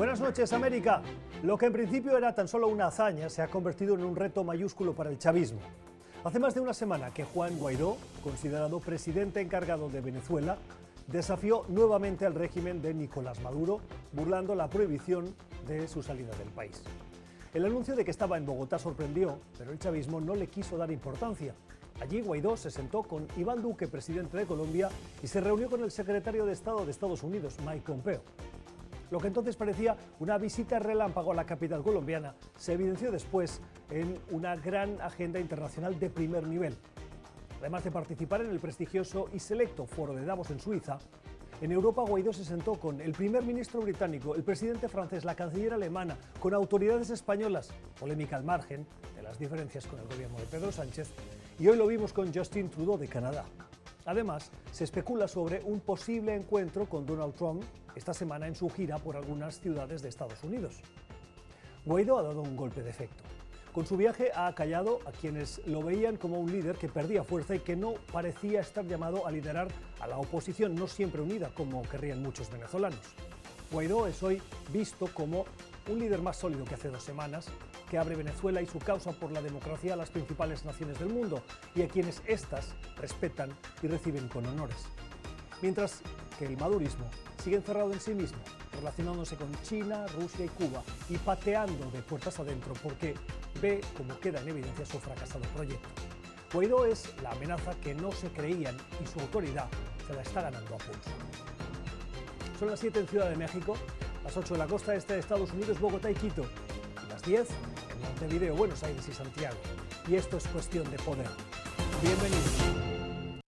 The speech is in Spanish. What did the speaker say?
Buenas noches, América. Lo que en principio era tan solo una hazaña se ha convertido en un reto mayúsculo para el chavismo. Hace más de una semana que Juan Guaidó, considerado presidente encargado de Venezuela, desafió nuevamente al régimen de Nicolás Maduro, burlando la prohibición de su salida del país. El anuncio de que estaba en Bogotá sorprendió, pero el chavismo no le quiso dar importancia. Allí Guaidó se sentó con Iván Duque, presidente de Colombia, y se reunió con el secretario de Estado de Estados Unidos, Mike Pompeo. Lo que entonces parecía una visita relámpago a la capital colombiana se evidenció después en una gran agenda internacional de primer nivel. Además de participar en el prestigioso y selecto foro de Davos en Suiza, en Europa Guaidó se sentó con el primer ministro británico, el presidente francés, la canciller alemana, con autoridades españolas, polémica al margen de las diferencias con el gobierno de Pedro Sánchez, y hoy lo vimos con Justin Trudeau de Canadá. Además, se especula sobre un posible encuentro con Donald Trump esta semana en su gira por algunas ciudades de Estados Unidos. Guaidó ha dado un golpe de efecto. Con su viaje ha acallado a quienes lo veían como un líder que perdía fuerza y que no parecía estar llamado a liderar a la oposición, no siempre unida como querrían muchos venezolanos. Guaidó es hoy visto como un líder más sólido que hace dos semanas, que abre Venezuela y su causa por la democracia a las principales naciones del mundo y a quienes éstas respetan y reciben con honores. Mientras que el madurismo sigue encerrado en sí mismo, relacionándose con China, Rusia y Cuba y pateando de puertas adentro porque ve como queda en evidencia su fracasado proyecto. Guaidó es la amenaza que no se creían y su autoridad se la está ganando a pulso. Son las 7 en Ciudad de México, las 8 en la costa este de Estados Unidos, Bogotá y Quito, y las 10 en Montevideo, Buenos Aires y Santiago. Y esto es cuestión de poder. Bienvenidos.